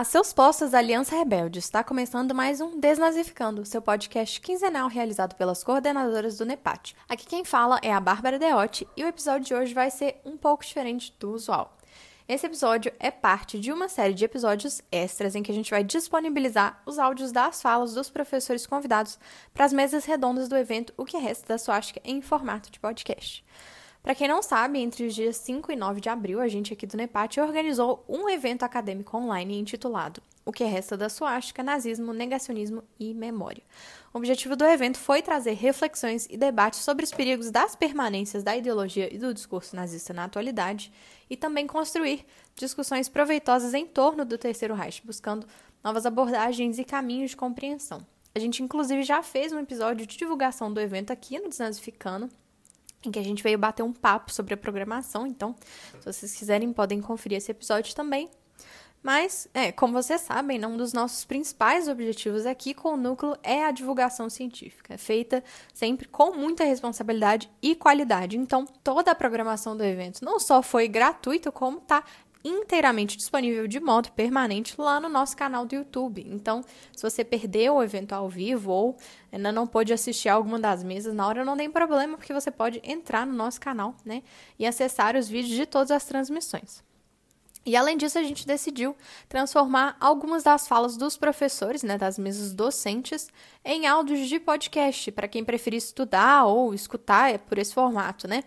Olá, seus postos da Aliança Rebelde. Está começando mais um Desnazificando, seu podcast quinzenal realizado pelas coordenadoras do NEPAT. Aqui quem fala é a Bárbara Deotti e o episódio de hoje vai ser um pouco diferente do usual. Esse episódio é parte de uma série de episódios extras em que a gente vai disponibilizar os áudios das falas dos professores convidados para as mesas redondas do evento O que Resta da Suástica em formato de podcast. Para quem não sabe, entre os dias 5 e 9 de abril, a gente aqui do NEPAT organizou um evento acadêmico online intitulado O que resta da suástica, nazismo, negacionismo e memória. O objetivo do evento foi trazer reflexões e debates sobre os perigos das permanências da ideologia e do discurso nazista na atualidade e também construir discussões proveitosas em torno do Terceiro Reich, buscando novas abordagens e caminhos de compreensão. A gente, inclusive, já fez um episódio de divulgação do evento aqui no Desnazificando, em que a gente veio bater um papo sobre a programação. Então, se vocês quiserem, podem conferir esse episódio também. Mas, é, como vocês sabem, né, um dos nossos principais objetivos aqui com o núcleo é a divulgação científica, feita sempre com muita responsabilidade e qualidade. Então, toda a programação do evento não só foi gratuita, como está inteiramente disponível de modo permanente lá no nosso canal do YouTube. Então, se você perdeu o evento ao vivo ou ainda não pôde assistir alguma das mesas na hora, não tem problema, porque você pode entrar no nosso canal, né, e acessar os vídeos de todas as transmissões. E além disso, a gente decidiu transformar algumas das falas dos professores, né, das mesas docentes, em áudios de podcast, para quem preferir estudar ou escutar é por esse formato, né?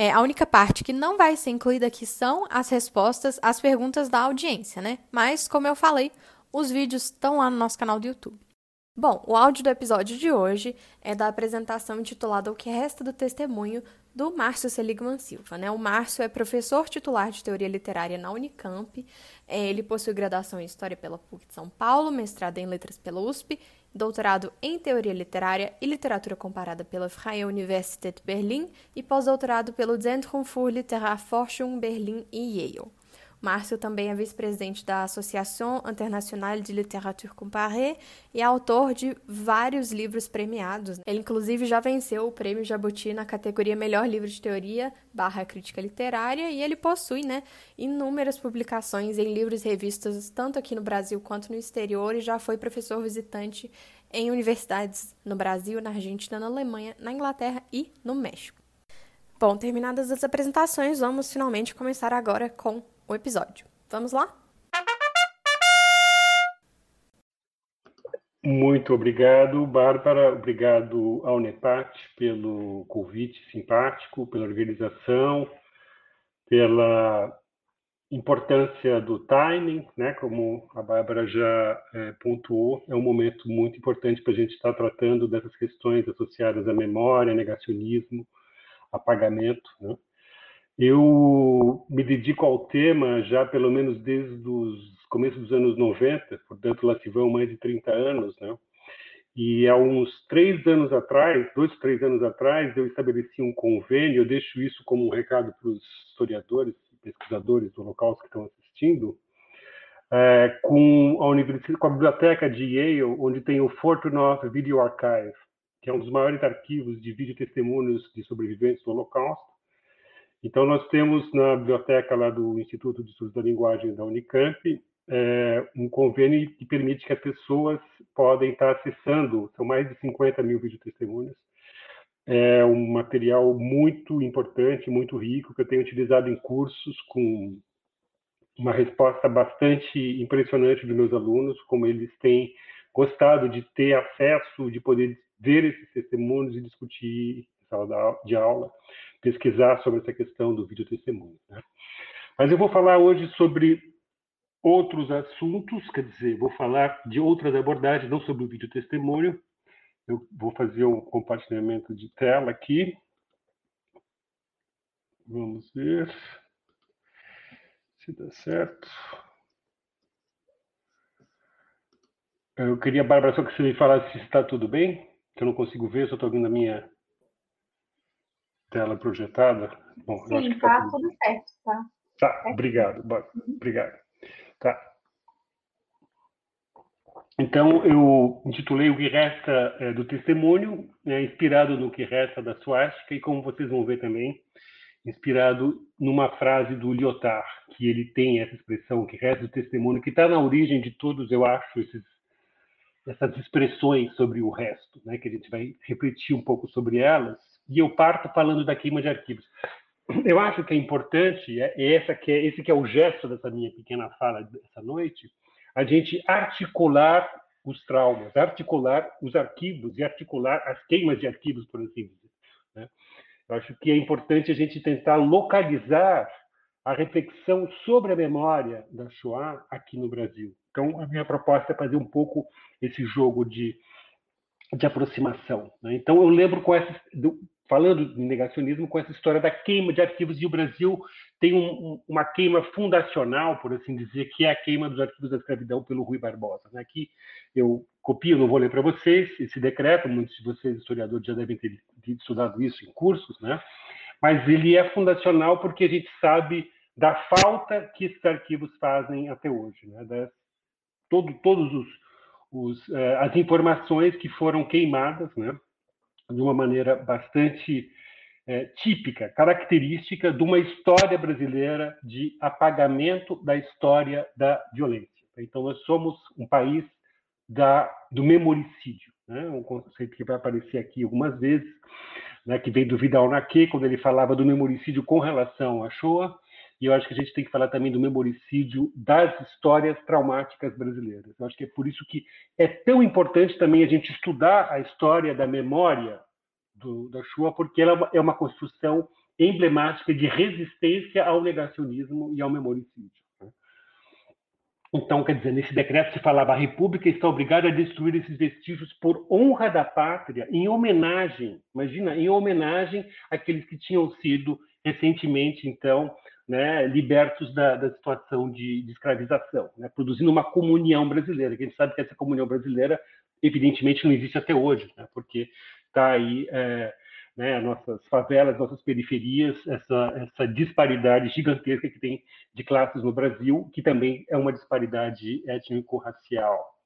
É, a única parte que não vai ser incluída aqui são as respostas às perguntas da audiência, né? Mas, como eu falei, os vídeos estão lá no nosso canal do YouTube. Bom, o áudio do episódio de hoje é da apresentação intitulada O que Resta do Testemunho do Márcio Seligman Silva. Né? O Márcio é professor titular de Teoria Literária na Unicamp. É, ele possui graduação em História pela PUC de São Paulo, mestrado em Letras pela USP doutorado em Teoria Literária e Literatura Comparada pela Freie Universität Berlin e pós-doutorado pelo Zentrum für Literaturforschung Berlin e Yale. Márcio também é vice-presidente da Association Internationale de Literature Comparée e é autor de vários livros premiados. Ele, inclusive, já venceu o prêmio Jabuti na categoria Melhor Livro de Teoria barra Crítica Literária e ele possui né, inúmeras publicações em livros e revistas, tanto aqui no Brasil quanto no exterior, e já foi professor visitante em universidades no Brasil, na Argentina, na Alemanha, na Inglaterra e no México. Bom, terminadas as apresentações, vamos finalmente começar agora com o episódio. Vamos lá? Muito obrigado, Bárbara. Obrigado ao NEPAT pelo convite simpático, pela organização, pela importância do timing, né? Como a Bárbara já é, pontuou, é um momento muito importante para a gente estar tratando dessas questões associadas à memória, negacionismo, apagamento, né? Eu me dedico ao tema já pelo menos desde os começos dos anos 90, portanto lá se vão mais de 30 anos, né? E há uns três anos atrás, dois, três anos atrás, eu estabeleci um convênio, eu deixo isso como um recado para os historiadores pesquisadores do Holocausto que estão assistindo, é, com, a com a biblioteca de Yale, onde tem o Fortunoff Video Archive, que é um dos maiores arquivos de vídeo testemunhos de sobreviventes do Holocausto, então, nós temos na biblioteca lá do Instituto de Estudos da Linguagem da Unicamp é, um convênio que permite que as pessoas podem estar acessando, são mais de 50 mil videotestemunhas, é um material muito importante, muito rico, que eu tenho utilizado em cursos com uma resposta bastante impressionante dos meus alunos, como eles têm gostado de ter acesso, de poder ver esses testemunhos e discutir em sala de aula pesquisar sobre essa questão do vídeo testemunho. Né? Mas eu vou falar hoje sobre outros assuntos, quer dizer, vou falar de outras abordagens, não sobre o vídeo testemunho. Eu vou fazer um compartilhamento de tela aqui. Vamos ver se dá certo. Eu queria, Bárbara, só que você me falasse se está tudo bem, que eu não consigo ver, só estou vendo a minha tela projetada? Bom, Sim, está tá tudo certo, tá? Tá, obrigado, uhum. obrigado. Tá. Então, eu intitulei O que Resta é, do Testemunho, é, inspirado no que resta da Suástica, e como vocês vão ver também, inspirado numa frase do Lyotard, que ele tem essa expressão, que resta do testemunho, que está na origem de todos, eu acho, esses, essas expressões sobre o resto, né, que a gente vai refletir um pouco sobre elas, e eu parto falando da queima de arquivos. Eu acho que é importante, é, é essa que é, esse que é o gesto dessa minha pequena fala dessa noite, a gente articular os traumas, articular os arquivos e articular as queimas de arquivos, por assim dizer. Né? Eu acho que é importante a gente tentar localizar a reflexão sobre a memória da Shoah aqui no Brasil. Então, a minha proposta é fazer um pouco esse jogo de, de aproximação. Né? Então, eu lembro com essa, do, falando de negacionismo, com essa história da queima de arquivos, e o Brasil tem um, uma queima fundacional, por assim dizer, que é a queima dos arquivos da escravidão pelo Rui Barbosa. Né? Aqui eu copio, não vou ler para vocês esse decreto, muitos de vocês, historiadores, já devem ter estudado isso em cursos, né? mas ele é fundacional porque a gente sabe da falta que esses arquivos fazem até hoje, né? Todo, todos os, os, uh, as informações que foram queimadas, né? De uma maneira bastante é, típica, característica de uma história brasileira de apagamento da história da violência. Então, nós somos um país da, do memoricídio, né? um conceito que vai aparecer aqui algumas vezes, né? que vem do Vidal Naquet, quando ele falava do memoricídio com relação à Shoah, e eu acho que a gente tem que falar também do memoricídio das histórias traumáticas brasileiras. Eu acho que é por isso que é tão importante também a gente estudar a história da memória do, da Shoah, porque ela é uma construção emblemática de resistência ao negacionismo e ao memoricídio. Né? Então, quer dizer, nesse decreto se falava a República está obrigada a destruir esses vestígios por honra da pátria, em homenagem, imagina, em homenagem àqueles que tinham sido recentemente, então, né, libertos da, da situação de, de escravização, né, produzindo uma comunhão brasileira. Que a gente sabe que essa comunhão brasileira, evidentemente, não existe até hoje, né, porque está aí é, né, nossas favelas, nossas periferias, essa, essa disparidade gigantesca que tem de classes no Brasil, que também é uma disparidade étnico-racial.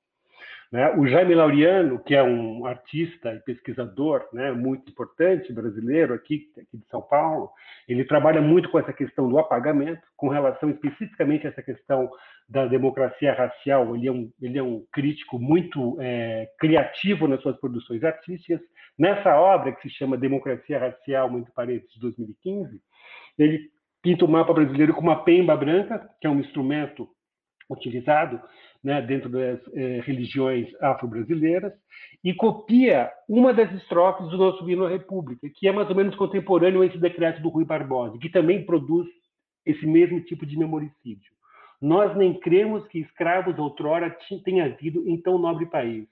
Né? O Jaime Laureano, que é um artista e pesquisador né, muito importante brasileiro aqui, aqui de São Paulo, ele trabalha muito com essa questão do apagamento, com relação especificamente a essa questão da democracia racial. Ele é um, ele é um crítico muito é, criativo nas suas produções artísticas. Nessa obra, que se chama Democracia Racial, muito parede, de 2015, ele pinta o mapa brasileiro com uma pemba branca, que é um instrumento utilizado né, dentro das eh, religiões afro-brasileiras, e copia uma das estrofes do nosso hino à República, que é mais ou menos contemporâneo a esse decreto do Rui Barbosa, que também produz esse mesmo tipo de memoricídio. Nós nem cremos que escravos outrora tenha havido em tão nobre país.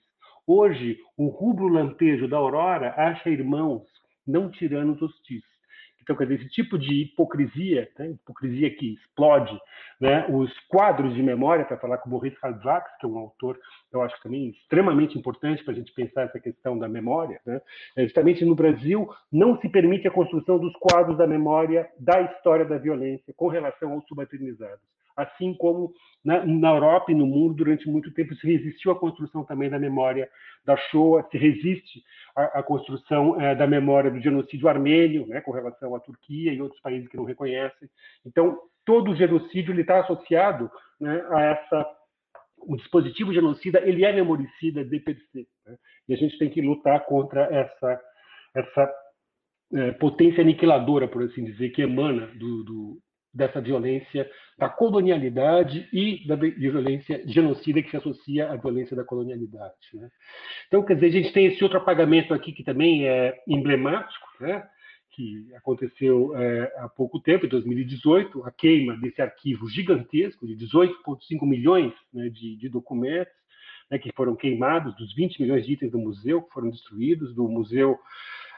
Hoje, o rubro lampejo da aurora acha irmãos, não tiranos hostis. Então, quer dizer, esse tipo de hipocrisia, né, hipocrisia que explode, né, os quadros de memória, para falar com Maurice Halbwachs, que é um autor, eu acho também extremamente importante para a gente pensar essa questão da memória, né, é justamente no Brasil não se permite a construção dos quadros da memória da história da violência com relação aos subalternizados assim como na, na, Europa e no mundo, durante muito tempo, se resistiu à construção também da memória da Shoah, se resiste à, construção é, da memória do genocídio armênio, né, com relação à Turquia e outros países que não reconhecem. Então, todo genocídio está associado né, a essa o dispositivo genocida ele é memoricida de per se, né? e a gente tem que lutar contra essa essa é, potência aniquiladora, por assim dizer, que emana do, do, dessa violência da colonialidade e da violência genocida que se associa à violência da colonialidade. Né? Então, quer dizer, a gente tem esse outro apagamento aqui que também é emblemático, né? Que aconteceu é, há pouco tempo, em 2018, a queima desse arquivo gigantesco de 18,5 milhões né, de, de, documentos né, que foram queimados, dos 20 milhões de itens do museu que foram destruídos, do museu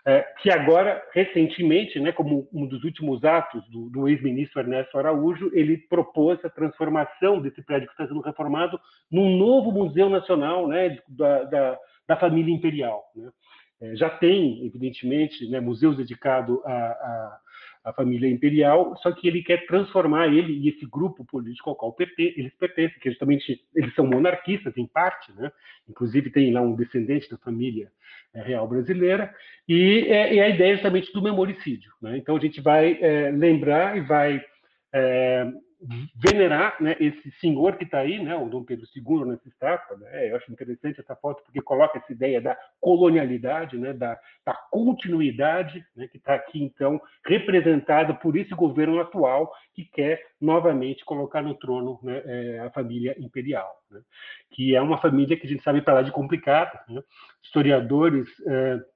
é, que agora, recentemente, né, como um dos últimos atos do, do ex-ministro Ernesto Araújo, ele propôs a transformação desse prédio que está sendo reformado num novo museu nacional né, da, da, da família imperial. Né. É, já tem, evidentemente, né, museus dedicados a, a, a família imperial, só que ele quer transformar ele e esse grupo político ao qual eles pertencem, que justamente eles são monarquistas em parte, né? Inclusive tem lá um descendente da família é, real brasileira e, é, e, a ideia justamente do memoricídio, né? Então a gente vai é, lembrar e vai é, venerar né, esse senhor que está aí, né, o Dom Pedro II nessa estátua. Né, eu acho interessante essa foto porque coloca essa ideia da colonialidade, né, da, da continuidade, né, que está aqui, então, representada por esse governo atual que quer novamente colocar no trono né, é, a família imperial, né, que é uma família que a gente sabe para lá de complicada. Né, historiadores. É,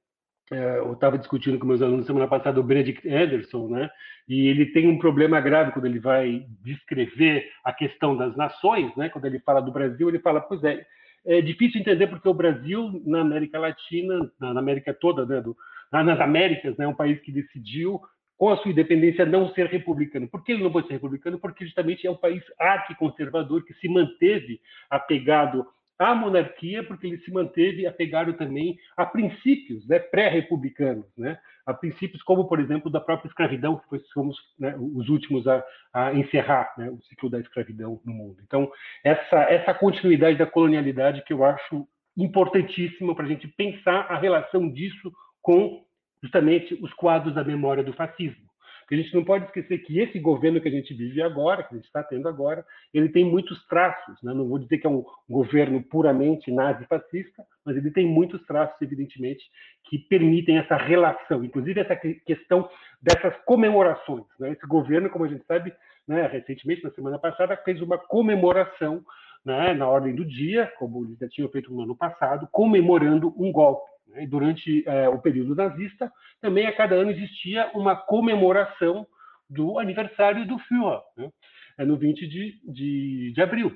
é, eu estava discutindo com meus alunos semana passada o Benedict Anderson, né? E ele tem um problema grave quando ele vai descrever a questão das nações, né? Quando ele fala do Brasil, ele fala, pois é, é difícil entender porque o Brasil na América Latina, na América toda, né? Do, nas Américas, né? É um país que decidiu com a sua independência não ser republicano. Por que ele não pode ser republicano? Porque justamente é um país arquiconservador que se manteve apegado à monarquia, porque ele se manteve apegado também a princípios né, pré-republicanos, né, a princípios como, por exemplo, da própria escravidão, que fomos né, os últimos a, a encerrar né, o ciclo da escravidão no mundo. Então, essa, essa continuidade da colonialidade que eu acho importantíssima para a gente pensar a relação disso com justamente os quadros da memória do fascismo. Porque a gente não pode esquecer que esse governo que a gente vive agora, que a gente está tendo agora, ele tem muitos traços. Né? Não vou dizer que é um governo puramente nazi-fascista, mas ele tem muitos traços, evidentemente, que permitem essa relação, inclusive essa questão dessas comemorações. Né? Esse governo, como a gente sabe, né, recentemente, na semana passada, fez uma comemoração né, na ordem do dia, como eles já tinham feito no ano passado, comemorando um golpe. Né? Durante é, o período nazista, também a cada ano existia uma comemoração do aniversário do Führer, né? é no 20 de, de, de, abril,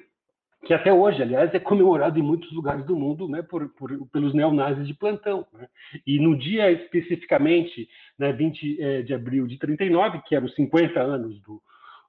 que até hoje, aliás, é comemorado em muitos lugares do mundo né, por, por, pelos neonazis de plantão. Né? E no dia especificamente, né, 20 é, de abril de 39, que eram os 50 anos do,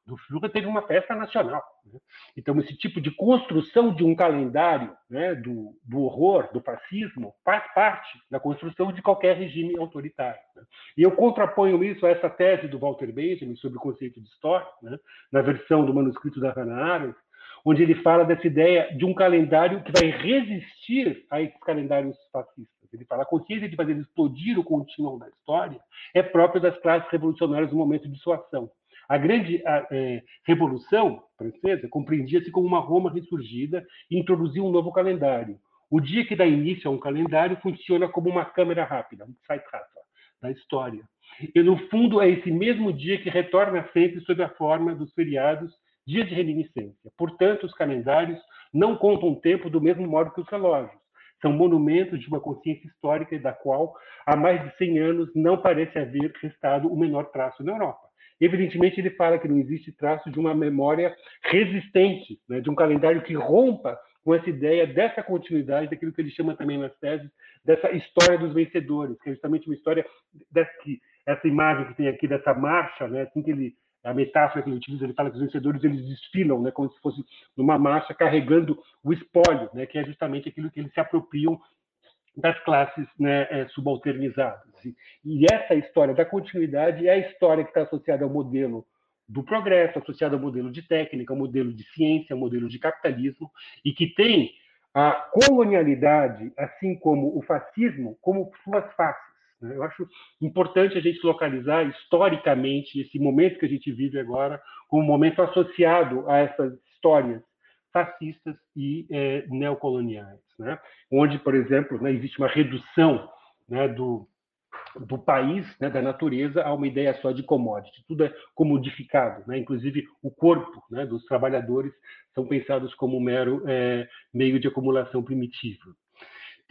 do Führer teve uma festa nacional. Né? Então, esse tipo de construção de um calendário né, do, do, horror, do fascismo, faz parte da construção de qualquer regime autoritário. Né? E eu contraponho isso a essa tese do Walter Benjamin sobre o conceito de história, né, na versão do manuscrito da Hannah Arendt, onde ele fala dessa ideia de um calendário que vai resistir a esses calendários fascistas. Ele fala a consciência de fazer explodir o contínuo da história é própria das classes revolucionárias no momento de sua ação. A grande a, é, Revolução Francesa compreendia-se como uma Roma ressurgida e introduziu um novo calendário. O dia que dá início a um calendário funciona como uma câmera rápida, um Zeitraffer, da história. E, no fundo, é esse mesmo dia que retorna sempre sob a forma dos feriados, dia de reminiscência. Portanto, os calendários não contam tempo do mesmo modo que os relógios. São monumentos de uma consciência histórica da qual, há mais de 100 anos, não parece haver restado o menor traço na Europa. Evidentemente, ele fala que não existe traço de uma memória resistente, né, de um calendário que rompa com essa ideia dessa continuidade, daquilo que ele chama também nas teses, dessa história dos vencedores, que é justamente uma história dessa, essa imagem que tem aqui dessa marcha, né, assim que ele a metáfora que ele utiliza, ele fala que os vencedores eles desfilam, né, como se fosse numa marcha carregando o espólio, né, que é justamente aquilo que eles se apropriam das classes né, é, subalternizadas. E essa história da continuidade é a história que está associada ao modelo do progresso, associada ao modelo de técnica, ao modelo de ciência, ao modelo de capitalismo, e que tem a colonialidade, assim como o fascismo, como suas faces. Né? Eu acho importante a gente localizar historicamente esse momento que a gente vive agora como um momento associado a essas histórias fascistas e é, neocoloniais, né? onde, por exemplo, né, existe uma redução né, do, do país, né, da natureza, a uma ideia só de commodity. Tudo é comodificado, né? inclusive o corpo né, dos trabalhadores são pensados como um mero é, meio de acumulação primitivo.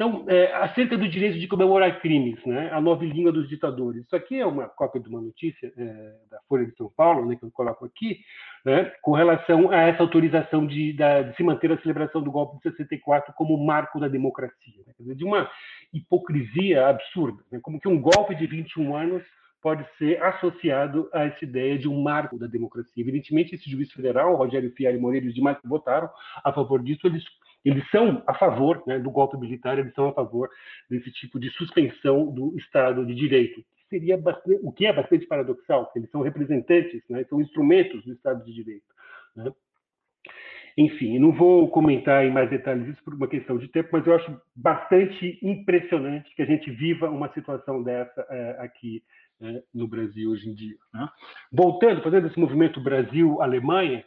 Então, é, acerca do direito de comemorar crimes, né, a nova língua dos ditadores. Isso aqui é uma cópia de uma notícia é, da Folha de São Paulo, né, que eu coloco aqui, né, com relação a essa autorização de, da, de, se manter a celebração do golpe de 64 como marco da democracia. Né, dizer, de uma hipocrisia absurda, né, como que um golpe de 21 anos pode ser associado a essa ideia de um marco da democracia. Evidentemente, esse juiz federal, Rogério Fialho Moreira e os demais que votaram a favor disso, eles eles são a favor né, do golpe militar, eles são a favor desse tipo de suspensão do Estado de Direito. seria bastante, o que é bastante paradoxal, eles são representantes, né, são instrumentos do Estado de Direito. Né? Enfim, não vou comentar em mais detalhes isso por uma questão de tempo, mas eu acho bastante impressionante que a gente viva uma situação dessa é, aqui é, no Brasil hoje em dia. Né? Voltando, fazendo esse movimento Brasil-Alemanha,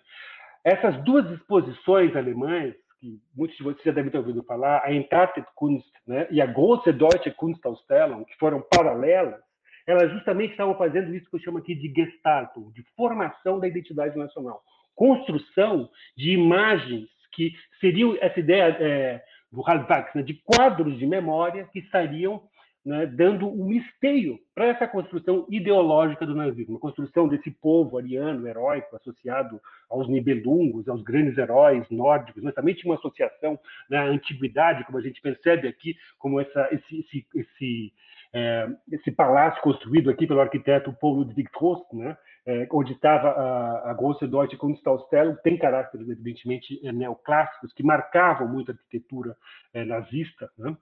essas duas exposições alemãs, que muitos de vocês já devem ter ouvido falar, a Entartet Kunst né, e a Große Deutsche Kunstausstellung, que foram paralelas, elas justamente estavam fazendo isso que eu chamo aqui de Gestaltung, de formação da identidade nacional, construção de imagens que seriam essa ideia é, do Halbach, né, de quadros de memória que estariam né, dando um esteio para essa construção ideológica do nazismo, a construção desse povo ariano, heróico, associado aos Nibelungos, aos grandes heróis nórdicos, mas também tinha uma associação na antiguidade, como a gente percebe aqui, como essa, esse, esse, esse, é, esse palácio construído aqui pelo arquiteto Paul Ludwig Trost, né, é, onde estava a, a Große Deutsche Kunstausstellung, tem caráteres evidentemente neoclássicos que marcavam muito a arquitetura é, nazista, né?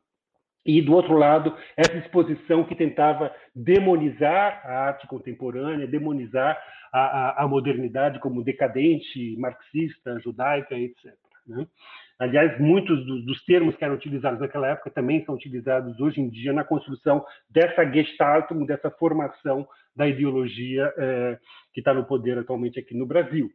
E, do outro lado, essa exposição que tentava demonizar a arte contemporânea, demonizar a, a, a modernidade como decadente, marxista, judaica, etc. Né? Aliás, muitos dos, dos, termos que eram utilizados naquela época também são utilizados hoje em dia na construção dessa gestaltung, dessa formação da ideologia eh, que está no poder atualmente aqui no Brasil.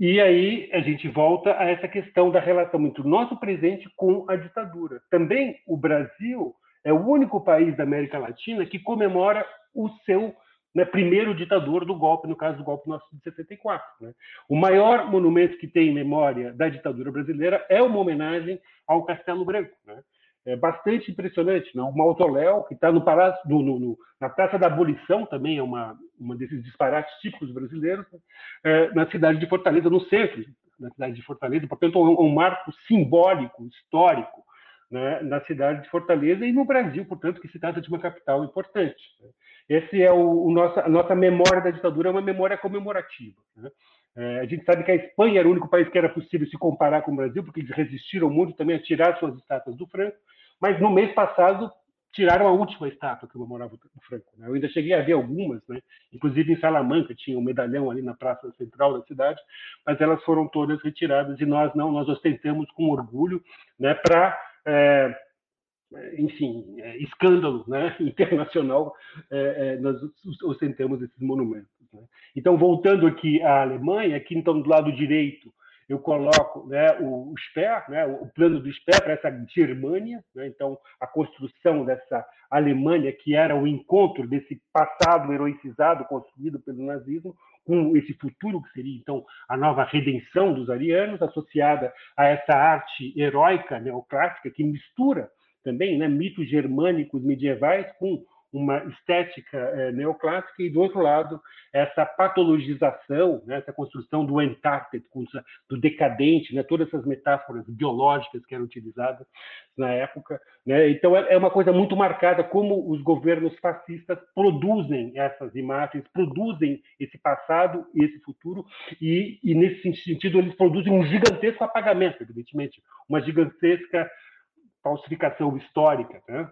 E aí a gente volta a essa questão da relação entre o nosso presente com a ditadura. Também o Brasil é o único país da América Latina que comemora o seu né, primeiro ditador do golpe, no caso do golpe nosso de 64. Né? O maior monumento que tem em memória da ditadura brasileira é uma homenagem ao Castelo Branco. Né? É bastante impressionante. Não? O mausoléu, que está no no, no, na Praça da Abolição, também é uma, uma desses disparates típicos brasileiros, é, na cidade de Fortaleza, no centro da cidade de Fortaleza. Portanto, é um, um marco simbólico, histórico, né, na cidade de Fortaleza e no Brasil, portanto, que se trata de uma capital importante. Né? Esse é o, o nossa, a nossa memória da ditadura, é uma memória comemorativa. Né? É, a gente sabe que a Espanha era o único país que era possível se comparar com o Brasil, porque eles resistiram muito também a tirar suas estátuas do Franco, mas no mês passado tiraram a última estátua que comemorava o Franco. Né? Eu ainda cheguei a ver algumas, né? inclusive em Salamanca tinha um medalhão ali na praça central da cidade, mas elas foram todas retiradas e nós não, nós ostentamos com orgulho né, para. É, enfim, é, escândalo né, internacional, é, é, nós ostentamos esses monumentos. Né? Então, voltando aqui à Alemanha, aqui então do lado direito eu coloco né, o, o SPER, né, o plano do SPER para essa Germânia, né, então a construção dessa Alemanha que era o encontro desse passado heroicizado construído pelo nazismo com esse futuro que seria então a nova redenção dos arianos associada a essa arte heróica neoclássica que mistura também né, mitos germânicos medievais com uma estética é, neoclássica e, do outro lado, essa patologização, né, essa construção do entarted, do decadente, né, todas essas metáforas biológicas que eram utilizadas na época. Né? Então, é, é uma coisa muito marcada como os governos fascistas produzem essas imagens, produzem esse passado e esse futuro, e, e nesse sentido, eles produzem um gigantesco apagamento, evidentemente, uma gigantesca falsificação histórica. Né?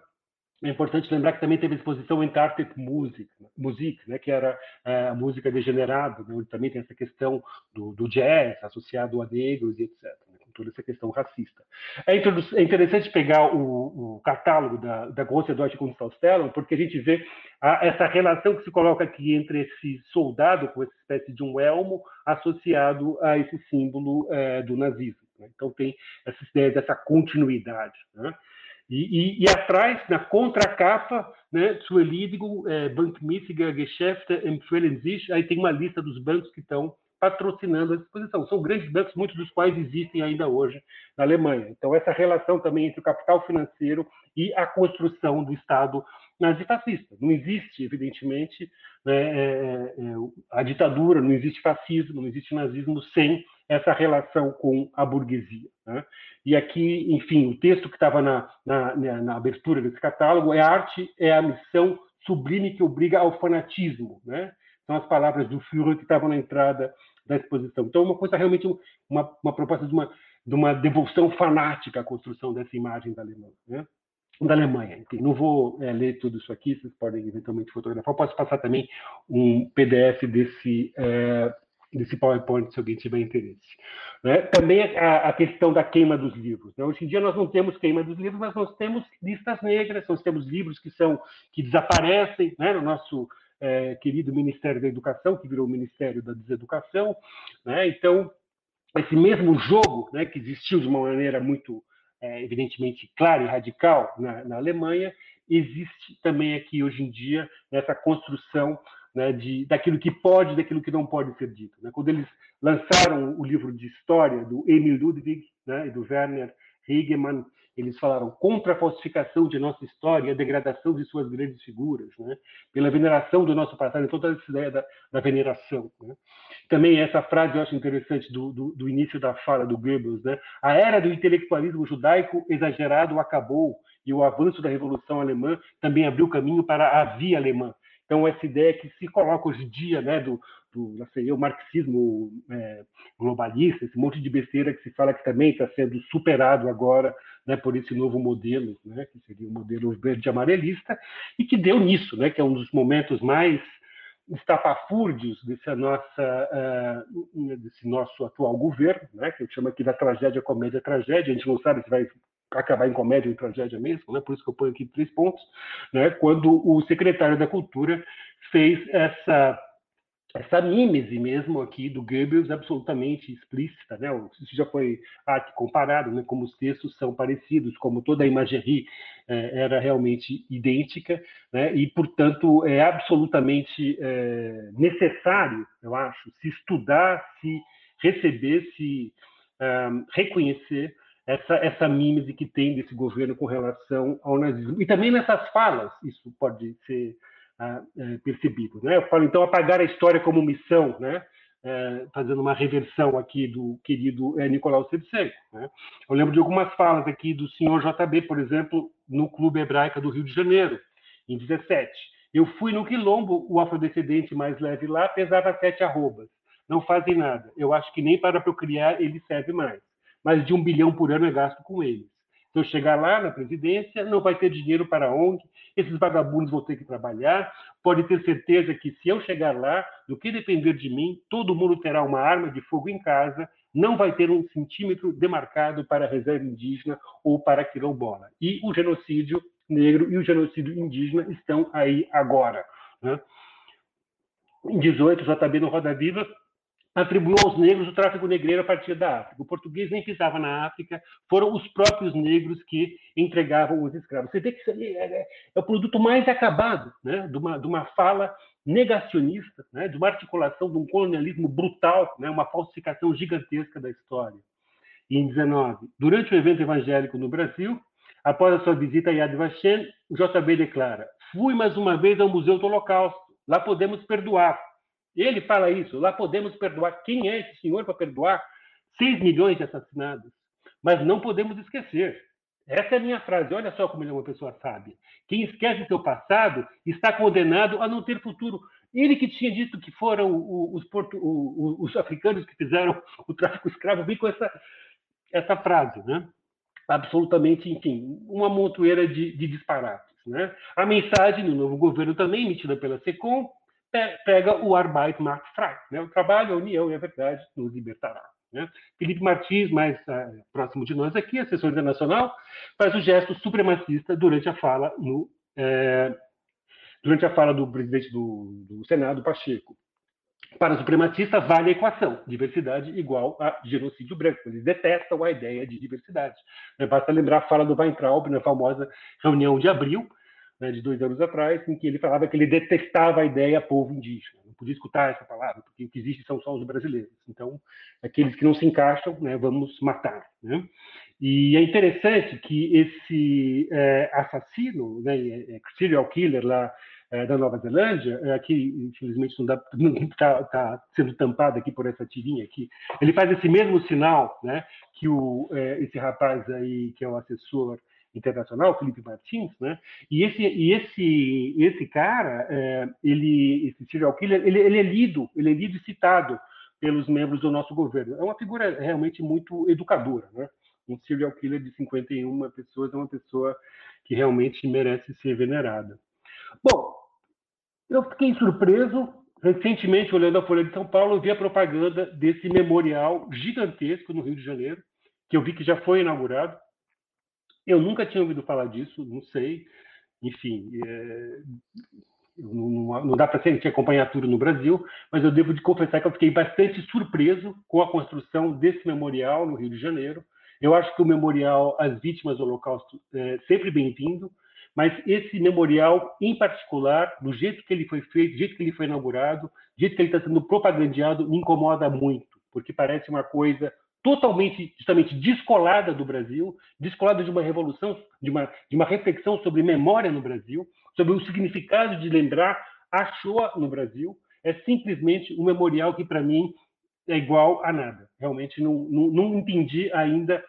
É importante lembrar que também teve a exposição Entartet Music, Music né, que era é, a música degenerada, né, onde também tem essa questão do, do jazz associado a negros e etc., né, com toda essa questão racista. É, é interessante pegar o, o, catálogo da, da Grosse Deutsche Kunstausstellung, porque a gente vê a, essa relação que se coloca aqui entre esse soldado com essa espécie de um elmo associado a esse símbolo é, do nazismo. Né. Então tem essa ideia dessa continuidade. Né? E, e, e, atrás, na contracapa, né, Erledigung äh, bankmäßiger Geschäfte empfehlen sich, aí tem uma lista dos bancos que estão patrocinando a exposição. São grandes bancos, muitos dos quais existem ainda hoje na Alemanha. Então, essa relação também entre o capital financeiro e a construção do Estado nazifascista. Não existe, evidentemente, né, é, é, a ditadura, não existe fascismo, não existe nazismo sem essa relação com a burguesia. Né? E aqui, enfim, o texto que estava na, na, na, abertura desse catálogo é arte é a missão sublime que obriga ao fanatismo. Né? São as palavras do Führer que estavam na entrada da exposição. Então, uma coisa realmente, uma, uma proposta de uma, de uma devoção fanática à construção dessa imagem da Alemanha. Né? Da Alemanha. Enfim, não vou é, ler tudo isso aqui, vocês podem eventualmente fotografar. Posso passar também um PDF desse, é, desse PowerPoint, se alguém tiver interesse. Né? Também a, a, questão da queima dos livros. Né? Hoje em dia nós não temos queima dos livros, mas nós temos listas negras, nós temos livros que são que desaparecem né? no nosso é, querido Ministério da Educação, que virou o Ministério da Deseducação. Né? Então, esse mesmo jogo, né, que existiu de uma maneira muito, é, evidentemente, clara e radical na, na, Alemanha, existe também aqui hoje em dia nessa construção né, de, daquilo que pode, daquilo que não pode ser dito. Né? Quando eles lançaram o livro de história do Emil Ludwig né, e do Werner Hegemann, eles falaram contra a falsificação de nossa história e a degradação de suas grandes figuras, né? pela veneração do nosso passado, toda essa ideia da, da veneração. Né? Também essa frase eu acho interessante do, do, do, início da fala do Goebbels, né? a era do intelectualismo judaico exagerado acabou e o avanço da Revolução Alemã também abriu caminho para a via alemã. Então, essa ideia que se coloca hoje em dia, né, do, do sei, o marxismo é, globalista, esse monte de besteira que se fala que também está sendo superado agora né, por esse novo modelo, né, que seria o modelo verde-amarelista, e que deu nisso, né, que é um dos momentos mais estapafúrdios nossa, uh, desse nosso atual governo, né, que eu chamo aqui da tragédia, comédia, tragédia. A gente não sabe se vai acabar em comédia ou em tragédia mesmo, né? por isso que eu ponho aqui três pontos, né? quando o secretário da Cultura fez essa essa mímese mesmo aqui do Goebbels absolutamente explícita, né? Isso já foi comparado, né? Como os textos são parecidos, como toda a imagerie eh, era realmente idêntica, né? E portanto é absolutamente eh, necessário, eu acho, se estudar, se receber, se um, reconhecer essa, essa mímese que tem desse governo com relação ao nazismo. E também nessas falas, isso pode ser ah, percebido. Né? Eu falo, então, apagar a história como missão, né? É, fazendo uma reversão aqui do querido é, Nicolau Shevchenko. Né? Eu lembro de algumas falas aqui do senhor JB, por exemplo, no Clube Hebraica do Rio de Janeiro, em 17. Eu fui no quilombo, o afrodescendente mais leve lá pesava sete arrobas. Não fazem nada. Eu acho que nem para procriar ele serve mais mais de um bilhão por ano é gasto com eles. Eu chegar lá na presidência, não vai ter dinheiro para onde, esses vagabundos vão ter que trabalhar. Pode ter certeza que, se eu chegar lá, do que depender de mim, todo mundo terá uma arma de fogo em casa, não vai ter um centímetro demarcado para a reserva indígena ou para quilombola. E o genocídio negro e o genocídio indígena estão aí agora. Né? Em 18, JB no Roda Viva atribuiu aos negros o tráfico negreiro a partir da África. O português nem pisava na África, foram os próprios negros que entregavam os escravos. Você vê que isso é, é, é o produto mais acabado né, de, uma, de uma fala negacionista, né, de uma articulação de um colonialismo brutal, né, uma falsificação gigantesca da história. E em 19, durante o evento evangélico no Brasil, após a sua visita a Yad Vashem, o JB declara: Fui mais uma vez ao Museu do Holocausto. Lá podemos perdoar ele fala isso. Lá podemos perdoar. Quem é esse senhor para perdoar 6 milhões de assassinados? Mas não podemos esquecer. Essa é a minha frase. Olha só como ele é uma pessoa sábia. Quem esquece seu passado está condenado a não ter futuro. Ele que tinha dito que foram os, porto, os africanos que fizeram o tráfico escravo, vem com essa, essa frase, né? Absolutamente, enfim, uma montoeira de, de disparates. Né? A mensagem do novo governo também emitida pela SECOM pega o Arbeit macht frei. Né? O trabalho, a união e a verdade nos libertará. Né? Felipe Martins, mais uh, próximo de nós aqui, assessor internacional, faz o gesto supremacista durante a fala no é, durante a fala do presidente do, do Senado, Pacheco. Para o supremacista, vale a equação: diversidade igual a genocídio branco. Eles detestam a ideia de diversidade. Basta lembrar a fala do Weintraub na famosa reunião de abril, né, de dois anos atrás, em que ele falava que ele detestava a ideia povo indígena. Não podia escutar essa palavra, porque o que existe são só os brasileiros. Então, aqueles que não se encaixam, né, vamos matar. Né? E é interessante que esse é, assassino, né, é, é, serial killer lá é, da Nova Zelândia, é, aqui infelizmente não está tá sendo tampado aqui por essa tirinha aqui, ele faz esse mesmo sinal, né, que o, é, esse rapaz aí que é o assessor internacional, Felipe Martins, né? E esse e esse esse cara, é, ele esse serial killer, ele, ele é lido, ele é lido e citado pelos membros do nosso governo. É uma figura realmente muito educadora, né? Um serial killer de 51 pessoas é uma pessoa que realmente merece ser venerada. Bom, eu fiquei surpreso recentemente, olhando a Folha de São Paulo, eu vi a propaganda desse memorial gigantesco no Rio de Janeiro, que eu vi que já foi inaugurado. Eu nunca tinha ouvido falar disso, não sei. Enfim, é... não, não, dá para gente acompanhar tudo no Brasil, mas eu devo de confessar que eu fiquei bastante surpreso com a construção desse memorial no Rio de Janeiro. Eu acho que o memorial às vítimas do Holocausto é sempre bem-vindo, mas esse memorial, em particular, do jeito que ele foi feito, do jeito que ele foi inaugurado, do jeito que ele está sendo propagandeado, me incomoda muito, porque parece uma coisa totalmente, justamente, descolada do Brasil, descolada de uma revolução, de uma, de uma reflexão sobre memória no Brasil, sobre o significado de lembrar a Shoah no Brasil. É simplesmente um memorial que, para mim, é igual a nada. Realmente não, não, não entendi ainda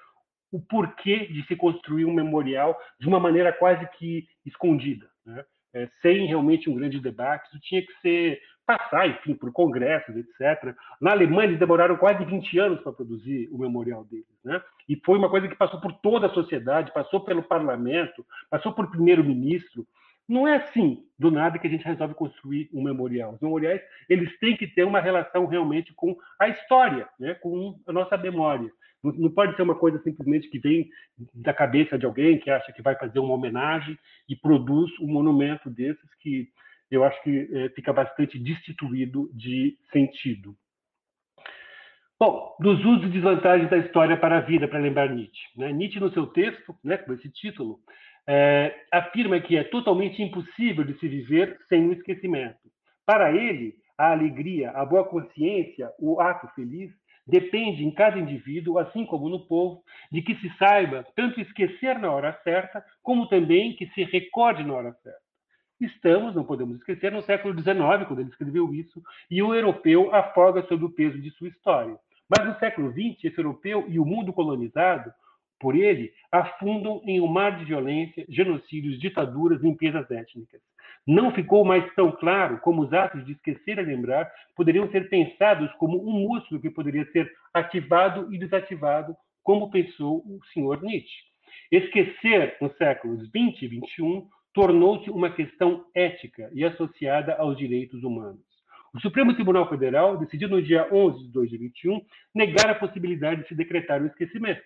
o porquê de se construir um memorial de uma maneira quase que escondida, né? é, sem realmente um grande debate. Isso tinha que ser passar, enfim, por congressos, etc. Na Alemanha, eles demoraram quase 20 anos para produzir o memorial deles, né? E foi uma coisa que passou por toda a sociedade, passou pelo parlamento, passou por primeiro-ministro. Não é assim, do nada, que a gente resolve construir um memorial. Os memoriais, eles têm que ter uma relação realmente com a história, né? com a nossa memória. Não pode ser uma coisa simplesmente que vem da cabeça de alguém que acha que vai fazer uma homenagem e produz um monumento desses que eu acho que é, fica bastante destituído de sentido. Bom, dos usos e desvantagens da história para a vida, para lembrar Nietzsche. Né? Nietzsche, no seu texto, né, com esse título, é, afirma que é totalmente impossível de se viver sem o esquecimento. Para ele, a alegria, a boa consciência, o ato feliz depende em cada indivíduo, assim como no povo, de que se saiba tanto esquecer na hora certa, como também que se recorde na hora certa. Estamos, não podemos esquecer, no século XIX, quando ele escreveu isso, e o europeu afoga sob o peso de sua história. Mas no século XX, esse europeu e o mundo colonizado por ele afundam em um mar de violência, genocídios, ditaduras, limpezas étnicas. Não ficou mais tão claro como os atos de esquecer e lembrar poderiam ser pensados como um músculo que poderia ser ativado e desativado, como pensou o senhor Nietzsche. Esquecer nos séculos 20 e 21 tornou-se uma questão ética e associada aos direitos humanos. O Supremo Tribunal Federal decidiu no dia 11 de 2 de 21 negar a possibilidade de se decretar o esquecimento.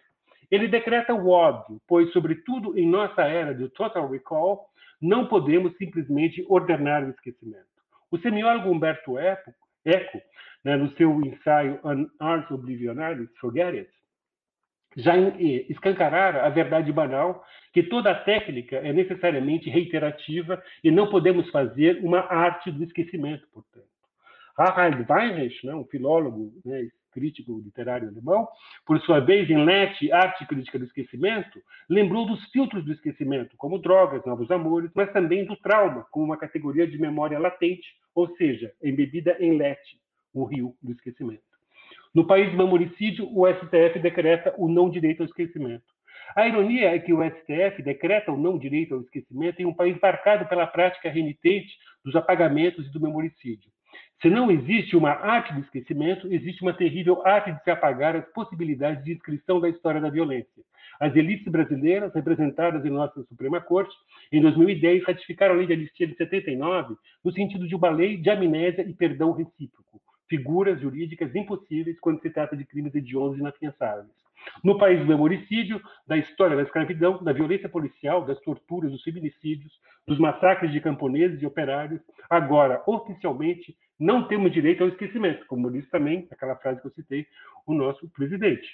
Ele decreta o óbvio, pois, sobretudo em nossa era de total recall, não podemos simplesmente ordenar o esquecimento. O semiólogo Humberto Eco, né, no seu ensaio On Art Oblivionaris, Forget It, já escancarara a verdade banal que toda técnica é necessariamente reiterativa e não podemos fazer uma arte do esquecimento, portanto. Harald Weinreich, né, um filólogo né, crítico literário alemão, por sua vez, em Lete, Arte Crítica do Esquecimento, lembrou dos filtros do esquecimento, como drogas, novos amores, mas também do trauma, como uma categoria de memória latente, ou seja, embebida em Lete, o rio do esquecimento. No país do memoricídio, o STF decreta o não direito ao esquecimento. A ironia é que o STF decreta o não direito ao esquecimento em um país marcado pela prática renitente dos apagamentos e do memoricídio. Se não existe uma arte do esquecimento, existe uma terrível arte de se apagar as possibilidades de inscrição da história da violência. As elites brasileiras, representadas em nossa Suprema Corte, em 2010, ratificaram a lei de anistia de 79 no sentido de uma lei de amnésia e perdão recíproco, figuras jurídicas impossíveis quando se trata de crimes hediondos e inafiançáveis. No país do memoricídio, da história da escravidão, da violência policial, das torturas, dos feminicídios, dos massacres de camponeses e operários, agora, oficialmente, não temos direito ao esquecimento, como disse também, aquela frase que eu citei, o nosso presidente.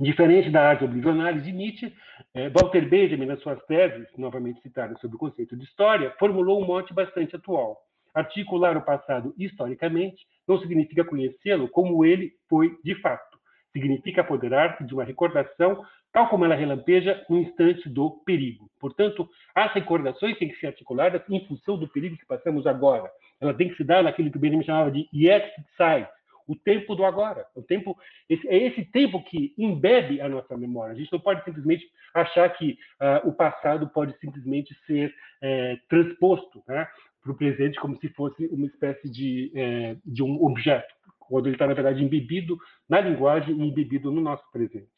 Diferente da arte oblivionária de Nietzsche, eh, Walter Benjamin, nas suas teses, novamente citadas sobre o conceito de história, formulou um mote bastante atual. Articular o passado historicamente não significa conhecê-lo como ele foi de fato. Significa apoderar-se de uma recordação tal como ela relampeja no instante do perigo. Portanto, as recordações têm que ser articuladas em função do perigo que passamos agora. Ela tem que se dar naquilo que o Benjamin chamava de yet sight, o tempo do agora. O tempo, é esse tempo que embebe a nossa memória. A gente não pode simplesmente achar que uh, o passado pode simplesmente ser é, transposto né, para o presente como se fosse uma espécie de, é, de um objeto, quando ele está, na verdade, embebido na linguagem e embebido no nosso presente.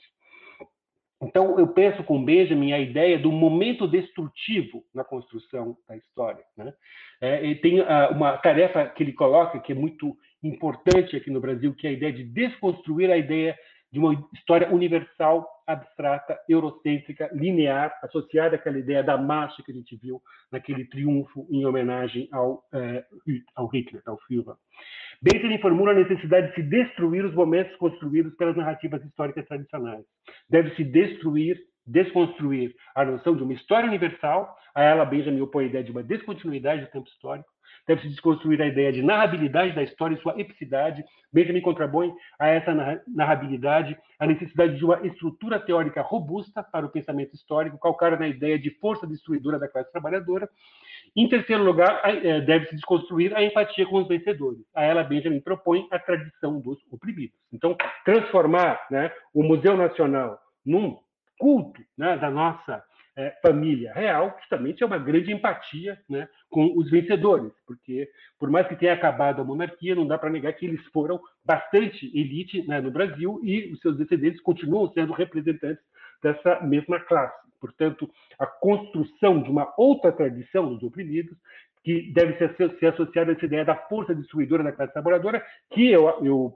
então, eu penso com Benjamin a ideia do momento destrutivo na construção da história. Né? É, e tem uh, uma tarefa que ele coloca que é muito importante aqui no Brasil, que é a ideia de desconstruir a ideia de uma história universal, abstrata, eurocêntrica, linear, associada àquela ideia da marcha que a gente viu naquele triunfo em homenagem ao, eh, ao Hitler, ao Führer. Benjamin formula a necessidade de se destruir os momentos construídos pelas narrativas históricas tradicionais. Deve-se destruir, desconstruir a noção de uma história universal, a ela Benjamin opõe a ideia de uma descontinuidade do tempo histórico, deve-se desconstruir a ideia de narrabilidade da história e sua epicidade. Benjamin contrapõe a essa narrabilidade a necessidade de uma estrutura teórica robusta para o pensamento histórico, calcada na ideia de força destruidora da classe trabalhadora. Em terceiro lugar, eh, deve-se desconstruir a empatia com os vencedores. A ela, Benjamin propõe a tradição dos oprimidos. Então, transformar né, o Museu Nacional num culto né, da nossa é, família real, justamente é uma grande empatia né, com os vencedores, porque, por mais que tenha acabado a monarquia, não dá para negar que eles foram bastante elite né, no Brasil e os seus descendentes continuam sendo representantes dessa mesma classe. Portanto, a construção de uma outra tradição dos oprimidos, que deve ser, ser associada a essa ideia da força destruidora da classe trabalhadora, que eu, eu,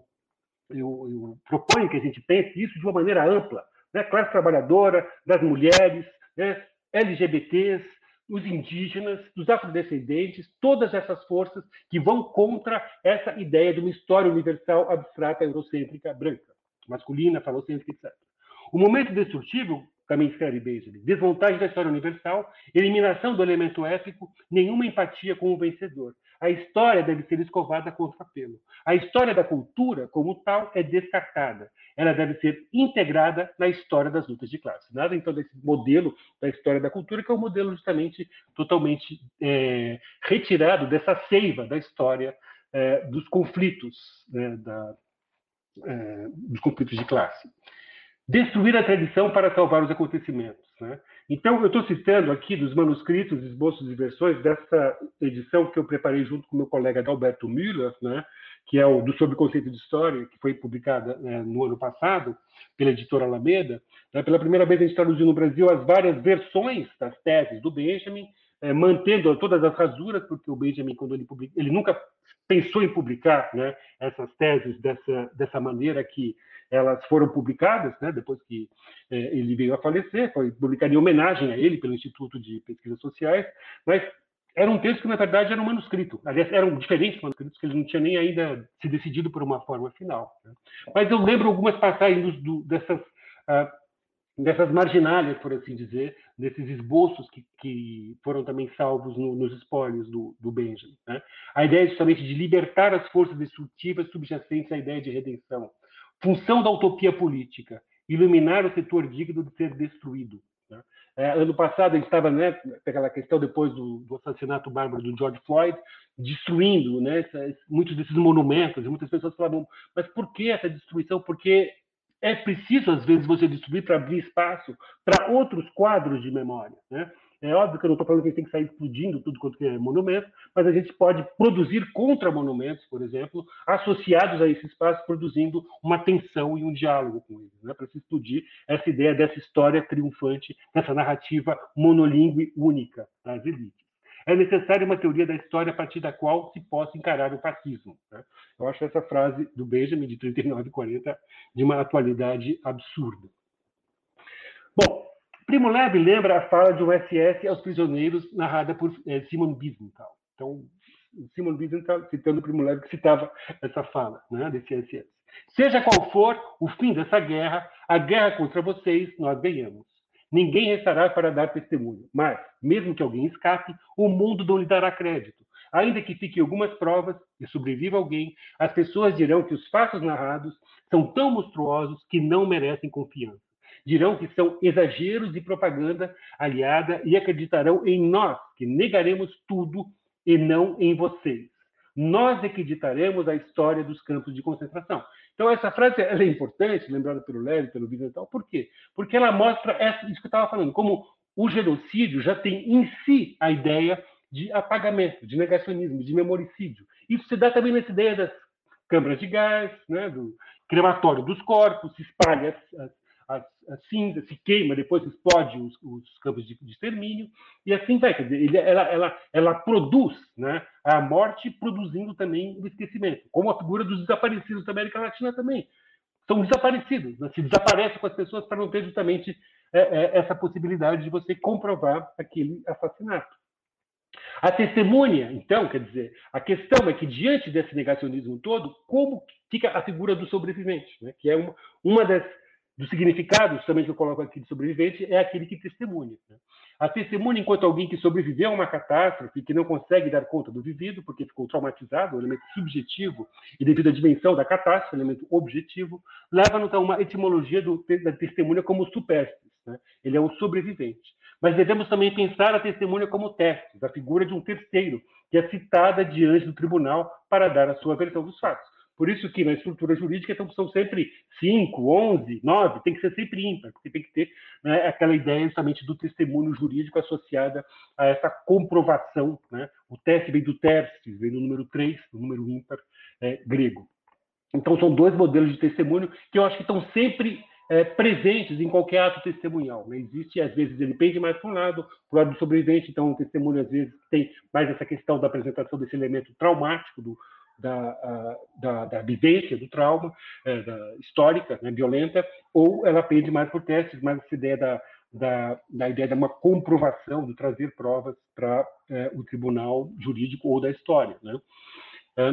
eu, eu proponho que a gente pense isso de uma maneira ampla, né? classe trabalhadora, das mulheres, né, LGBTs, os indígenas, os afrodescendentes, todas essas forças que vão contra essa ideia de uma história universal abstrata eurocêntrica branca, masculina, falocêntrica, etc. O momento destrutivo também escreve Benjamin. Desmontagem da história universal, eliminação do elemento épico, nenhuma empatia com o vencedor. A história deve ser escovada contra pelo. A história da cultura, como tal, é descartada. Ela deve ser integrada na história das lutas de classe. Nada, então, desse modelo da história da cultura, que é um modelo justamente totalmente é, retirado dessa seiva da história é, dos conflitos, né, da, é, dos conflitos de classe destruir a tradição para salvar os acontecimentos. Né? Então, eu estou citando aqui dos manuscritos, esboços e versões dessa edição que eu preparei junto com meu colega Adalberto Müller, né? que é o do Sobre Conceito de História, que foi publicada né, no ano passado pela editora Alameda. Né? Pela primeira vez a gente traduziu no Brasil as várias versões das teses do Benjamin, é, mantendo todas as rasuras, porque o Benjamin, quando ele publica, ele nunca pensou em publicar né, essas teses dessa, dessa maneira que elas foram publicadas, né, depois que é, ele veio a falecer, foi publicado em homenagem a ele pelo Instituto de Pesquisas Sociais, mas era um texto que, na verdade, era um manuscrito. Aliás, eram diferentes manuscritos, que ele não tinha nem ainda se decidido por uma forma final. Né? Mas eu lembro algumas passagens do, dessas, uh, dessas marginálias, por assim dizer, desses esboços que, que foram também salvos no, nos espólios do, do Benjamin. Né? A ideia justamente de libertar as forças destrutivas subjacentes à ideia de redenção. Função da utopia política: iluminar o setor digno de ser destruído. Né? É, ano passado, a gente estava né, aquela questão depois do, do, assassinato bárbaro do George Floyd, destruindo né, muitos desses monumentos. E muitas pessoas falavam, mas por que essa destruição? Porque é preciso, às vezes, você destruir para abrir espaço para outros quadros de memória. Né? É óbvio que eu não estou falando que a gente tem que sair explodindo tudo quanto é monumento, mas a gente pode produzir contra-monumentos, por exemplo, associados a esse espaço, produzindo uma tensão e um diálogo com eles, né? para se explodir essa ideia dessa história triunfante, dessa narrativa monolíngue única das elites. É necessária uma teoria da história a partir da qual se possa encarar o fascismo. Né? Eu acho essa frase do Benjamin, de 39 e 40, de uma atualidade absurda. Bom, Primo Levi lembra a fala de um SS aos prisioneiros, narrada por é, Simon Wiesenthal. Então, Simon Wiesenthal, citando o Primo Levi, que citava essa fala né, desse SS. Seja qual for o fim dessa guerra, a guerra contra vocês, nós ganhamos. Ninguém restará para dar testemunho, mas, mesmo que alguém escape, o mundo não lhe dará crédito. Ainda que fiquem algumas provas e sobreviva alguém, as pessoas dirão que os fatos narrados são tão monstruosos que não merecem confiança dirão que são exageros e propaganda aliada e acreditarão em nós, que negaremos tudo e não em vocês. Nós acreditaremos a história dos campos de concentração. Então, essa frase é importante, lembrada pelo Leve, pelo Vicental, por quê? Porque ela mostra essa, isso que eu estava falando, como o genocídio já tem em si a ideia de apagamento, de negacionismo, de memoricídio. Isso se dá também nessa ideia das câmaras de gás, né, do crematório dos corpos, se espalha as, a, a cinza, se queima, depois explode os, os campos de, de, extermínio, e assim vai. Quer dizer, ele, ela, ela, ela produz né, a morte, produzindo também o esquecimento, como a figura dos desaparecidos da América Latina também. São desaparecidos, né? se desaparece com as pessoas para não ter justamente é, é, essa possibilidade de você comprovar aquele assassinato. A testemunha, então, quer dizer, a questão é que, diante desse negacionismo todo, como fica a figura do sobrevivente, né? que é uma, uma das dos significados também que eu coloco aqui de sobrevivente é aquele que testemunha. Né? A testemunha, enquanto alguém que sobreviveu a uma catástrofe, que não consegue dar conta do vivido, porque ficou traumatizado, elemento subjetivo, e devido à dimensão da catástrofe, elemento objetivo, leva-nos a uma etimologia do, da testemunha como supestes. Né? Ele é um sobrevivente. Mas devemos também pensar a testemunha como testes, a figura de um terceiro, que é citada diante do tribunal para dar a sua versão dos fatos. Por isso que na estrutura jurídica então, são sempre 5, 11, 9, tem que ser sempre ímpar, porque tem que ter né, aquela ideia justamente do testemunho jurídico associada a essa comprovação. Né? O teste vem do testes, vem do número 3, do número ímpar é, grego. Então, são dois modelos de testemunho que eu acho que estão sempre é, presentes em qualquer ato testemunhal. Né? Existe, às vezes, ele pende mais para um lado, para o lado do sobrevivente, então o testemunho, às vezes, tem mais essa questão da apresentação desse elemento traumático, do, da, da, da, vivência, do trauma, é, da histórica, né, violenta, ou ela pende mais por testes, mais essa ideia da, da, da ideia de uma comprovação, de trazer provas para é, o tribunal jurídico ou da história. Né? É,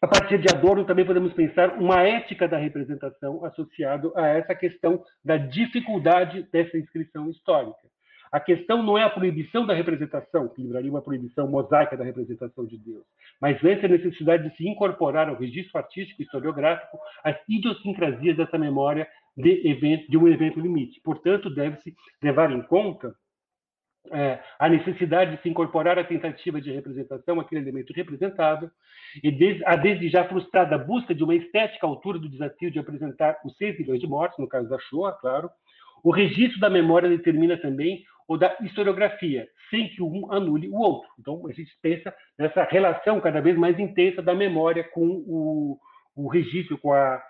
a partir de Adorno, também podemos pensar uma ética da representação associado a essa questão da dificuldade dessa inscrição histórica. A questão não é a proibição da representação, que livraria uma proibição mosaica da representação de Deus, mas antes a necessidade de se incorporar ao registro artístico e historiográfico as idiosincrasias dessa memória de, evento, de um evento limite. Portanto, deve-se levar em conta é, a necessidade de se incorporar à tentativa de representação, aquele elemento representado, e a desde já frustrada busca de uma estética altura do desafio de apresentar os 6 milhões de mortes, no caso da Shoah, claro, o registro da memória determina também ou da historiografia, sem que um anule o outro. Então, a gente pensa nessa relação cada vez mais intensa da memória com o, o registro, com, a,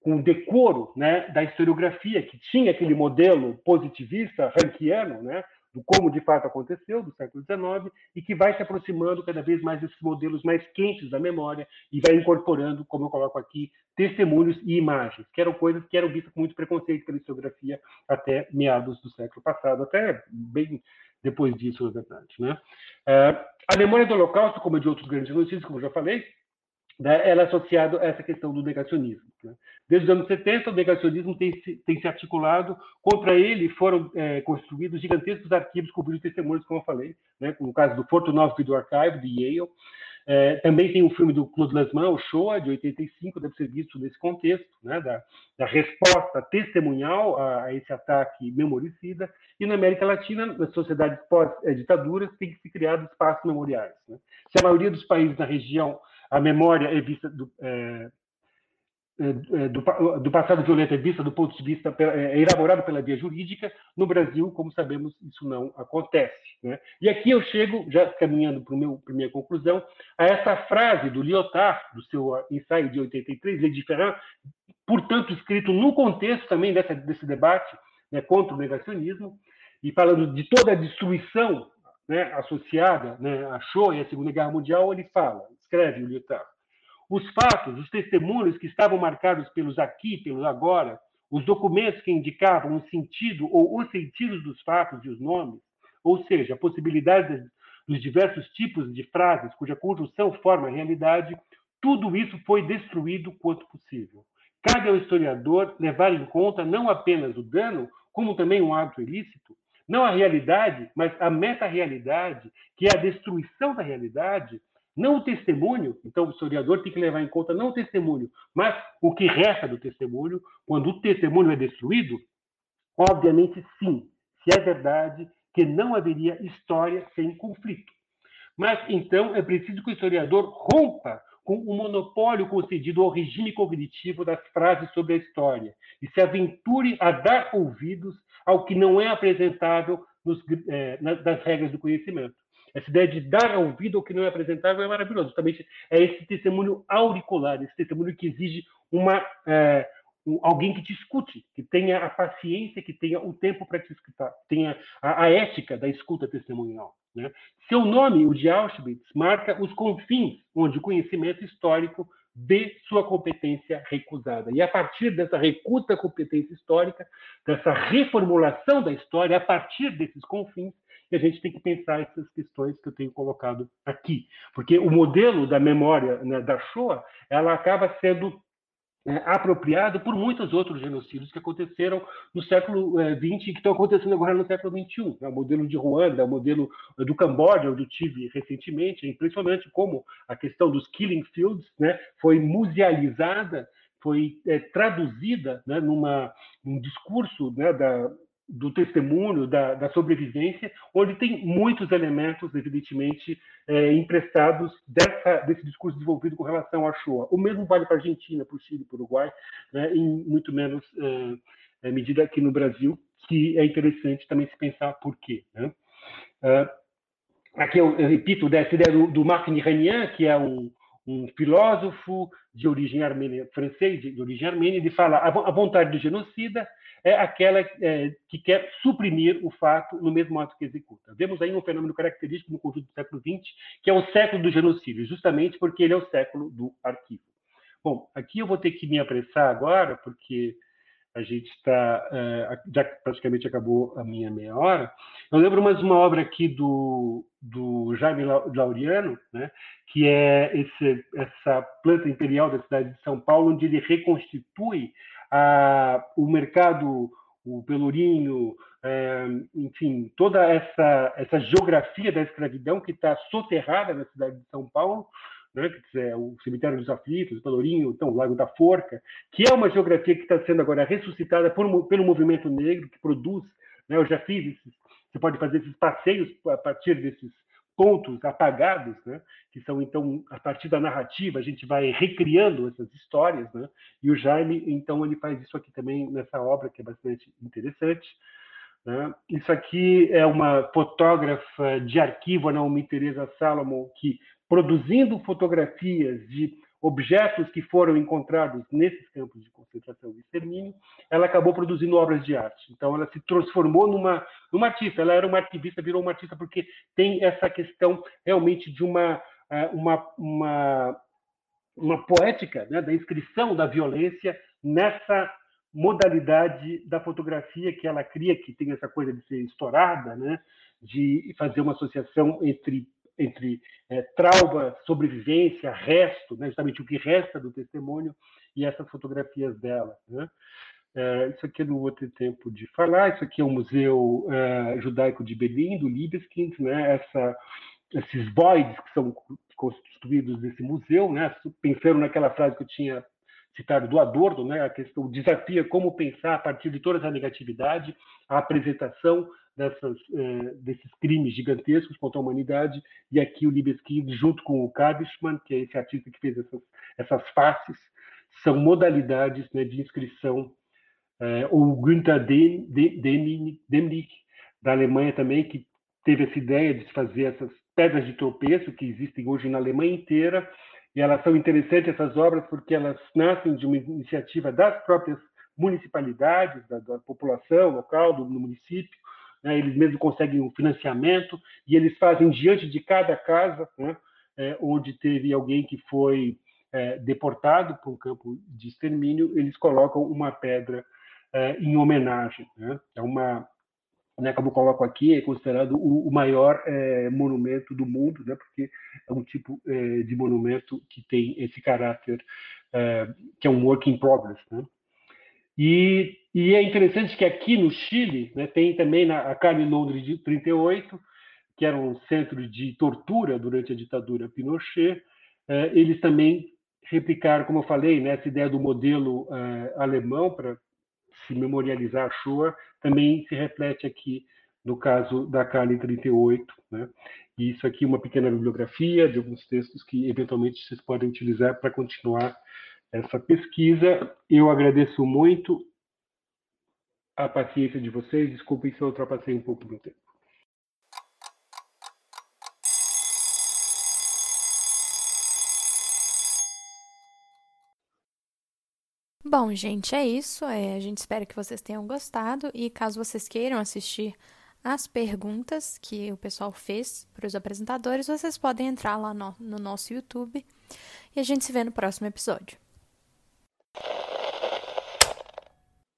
com o decoro né, da historiografia, que tinha aquele modelo positivista, rankiano, né, do como de fato aconteceu, do século XIX, e que vai se aproximando cada vez mais desses modelos mais quentes da memória e vai incorporando, como eu coloco aqui, testemunhos e imagens, que eram coisas que eram vistas com muito preconceito pela historiografia até meados do século passado, até bem depois disso, na verdade. Né? É, a memória do Holocausto, como de outros grandes genocídios, como já falei, né, ela é associada a essa questão do negacionismo. Né? Desde os anos 70, o negacionismo tem se, tem se articulado, contra ele foram é, construídos gigantescos arquivos cobrindo testemunhos, como eu falei, né? no caso do Fortunov Video Archive, de Yale. É, também tem o filme do Claude Lanzmann, o Shoah, de 85, deve ser visto nesse contexto, né? da, da, resposta testemunhal a, a, esse ataque memoricida. E na América Latina, nas sociedades pós-ditaduras, tem se criar espaços memoriais. Né? Se a maioria dos países da região a memória é vista do, é, é, é do, do, passado violento é vista do ponto de vista é, é elaborado pela via jurídica. No Brasil, como sabemos, isso não acontece. Né? E aqui eu chego, já caminhando para a minha conclusão, a essa frase do Lyotard, do seu ensaio de 83, Lei de Ferrand, portanto escrito no contexto também dessa, desse debate né, contra o negacionismo e falando de toda a destruição né, associada né, à Shoah e à Segunda Guerra Mundial, ele fala: escreve o Lyotard. Os fatos, os testemunhos que estavam marcados pelos aqui, pelos agora, os documentos que indicavam o sentido ou os sentidos dos fatos e os nomes, ou seja, a possibilidade dos diversos tipos de frases cuja conjunção forma a realidade, tudo isso foi destruído quanto possível. Cabe ao historiador levar em conta não apenas o dano, como também um ato ilícito, não a realidade, mas a meta-realidade, que é a destruição da realidade, não o testemunho, então o historiador tem que levar em conta não o testemunho, mas o que resta do testemunho. Quando o testemunho é destruído, obviamente sim, se é verdade que não haveria história sem conflito. Mas então é preciso que o historiador rompa com o monopólio concedido ao regime cognitivo das frases sobre a história e se aventure a dar ouvidos ao que não é apresentável nos, eh, nas regras do conhecimento. Essa ideia de dar ouvido ao que não é apresentável é maravilhoso. Justamente é esse testemunho auricular, esse testemunho que exige uma, é, alguém que te escute, que tenha a paciência, que tenha o tempo para te escutar, tenha a, a ética da escuta testemunhal. Né? Seu nome, o de Auschwitz, marca os confins onde o conhecimento histórico vê sua competência recusada. E a partir dessa recusa da competência histórica, dessa reformulação da história, a partir desses confins, a gente tem que pensar essas questões que eu tenho colocado aqui. Porque o modelo da memória né, da Shoah, ela acaba sendo é, apropriado por muitos outros genocídios que aconteceram no século XX é, e que estão acontecendo agora no século XXI. Né? O modelo de Ruanda, o modelo do Camboja, onde eu tive recentemente, é impressionante como a questão dos killing fields né, foi musealizada, foi é, traduzida né, numa, num discurso né, da, do testemunho, da, da, sobrevivência, onde tem muitos elementos, evidentemente, é, emprestados dessa, desse discurso desenvolvido com relação à Shoah. O mesmo vale para a Argentina, para o Chile, para o Uruguai, né, em muito menos é, é, medida aqui no Brasil, que é interessante também se pensar por quê. Né? É, aqui eu, eu, repito dessa ideia do, do Marc Nihanian, que é um, um filósofo de origem armênia, francês de, origem armênia, ele fala a vontade do genocida é aquela é, que quer suprimir o fato no mesmo ato que executa. Vemos aí um fenômeno característico no conjunto do século XX, que é o século do genocídio, justamente porque ele é o século do arquivo. Bom, aqui eu vou ter que me apressar agora, porque a gente está é, já praticamente acabou a minha meia hora. Eu lembro mais uma obra aqui do, do Jaime Laureano, né, que é esse, essa planta imperial da cidade de São Paulo, onde ele reconstitui a, o mercado, o Pelourinho, é, enfim, toda essa, essa geografia da escravidão que está soterrada na cidade de São Paulo, né, é o cemitério dos aflitos, Pelourinho, então, o Lago da Forca, que é uma geografia que está sendo agora ressuscitada por, pelo movimento negro, que produz, né, eu já fiz esses, você pode fazer esses passeios a partir desses pontos apagados, né? que são então a partir da narrativa a gente vai recriando essas histórias, né? e o Jaime então ele faz isso aqui também nessa obra que é bastante interessante. Né? Isso aqui é uma fotógrafa de arquivo, a Naomi Teresa Salomon, que produzindo fotografias de objetos que foram encontrados nesses campos de concentração e extermínio, ela acabou produzindo obras de arte. Então, ela se transformou numa, numa artista. Ela era uma ativista, virou uma artista porque tem essa questão realmente de uma, eh, uma, uma, uma poética né, da inscrição da violência nessa modalidade da fotografia que ela cria, que tem essa coisa de ser estourada, né, de fazer uma associação entre entre é, trauma, sobrevivência, resto, né, justamente o que resta do testemunho e essas fotografias dela. Né? É, isso aqui eu não vou ter tempo de falar. Isso aqui é o Museu é, Judaico de Berlim, do Libeskind, né? Essa, esses voids que são construídos nesse museu, né? pensando naquela frase que eu tinha citado do Adorno, né? a questão, é como pensar a partir de toda essa negatividade, a apresentação dessas, eh, desses crimes gigantescos contra a humanidade, e aqui o Libeskind, junto com o Kadishman, que é esse artista que fez essas, essas faces, são modalidades né, de inscrição, eh, o Günther Demnig, da Alemanha também, que teve essa ideia de fazer essas pedras de tropeço que existem hoje na Alemanha inteira, e elas são interessantes, essas obras, porque elas nascem de uma iniciativa das próprias municipalidades, da, da população local, do, do município, né, eles mesmos conseguem o um financiamento e eles fazem diante de cada casa, né, é, onde teve alguém que foi é, deportado para um campo de extermínio, eles colocam uma pedra é, em homenagem. Né? É uma, né, como eu coloco aqui, é considerado o, o maior é, monumento do mundo, né, porque é um tipo é, de monumento que tem esse caráter é, que é um work in progress. Né? E, e, é interessante que aqui no Chile né, tem também na, a Carne Londres de 38, que era um centro de tortura durante a ditadura Pinochet. Eh, eles também replicaram, como eu falei, né, essa ideia do modelo eh, alemão para se memorializar a Shoah, também se reflete aqui no caso da Carne 38. Né? E isso aqui é uma pequena bibliografia de alguns textos que eventualmente vocês podem utilizar para continuar essa pesquisa. Eu agradeço muito a paciência de vocês. Desculpem se eu ultrapassei um pouco do tempo. Bom, gente, é isso. É, a gente espera que vocês tenham gostado e caso vocês queiram assistir as perguntas que o pessoal fez para os apresentadores, vocês podem entrar lá no, no nosso YouTube e a gente se vê no próximo episódio.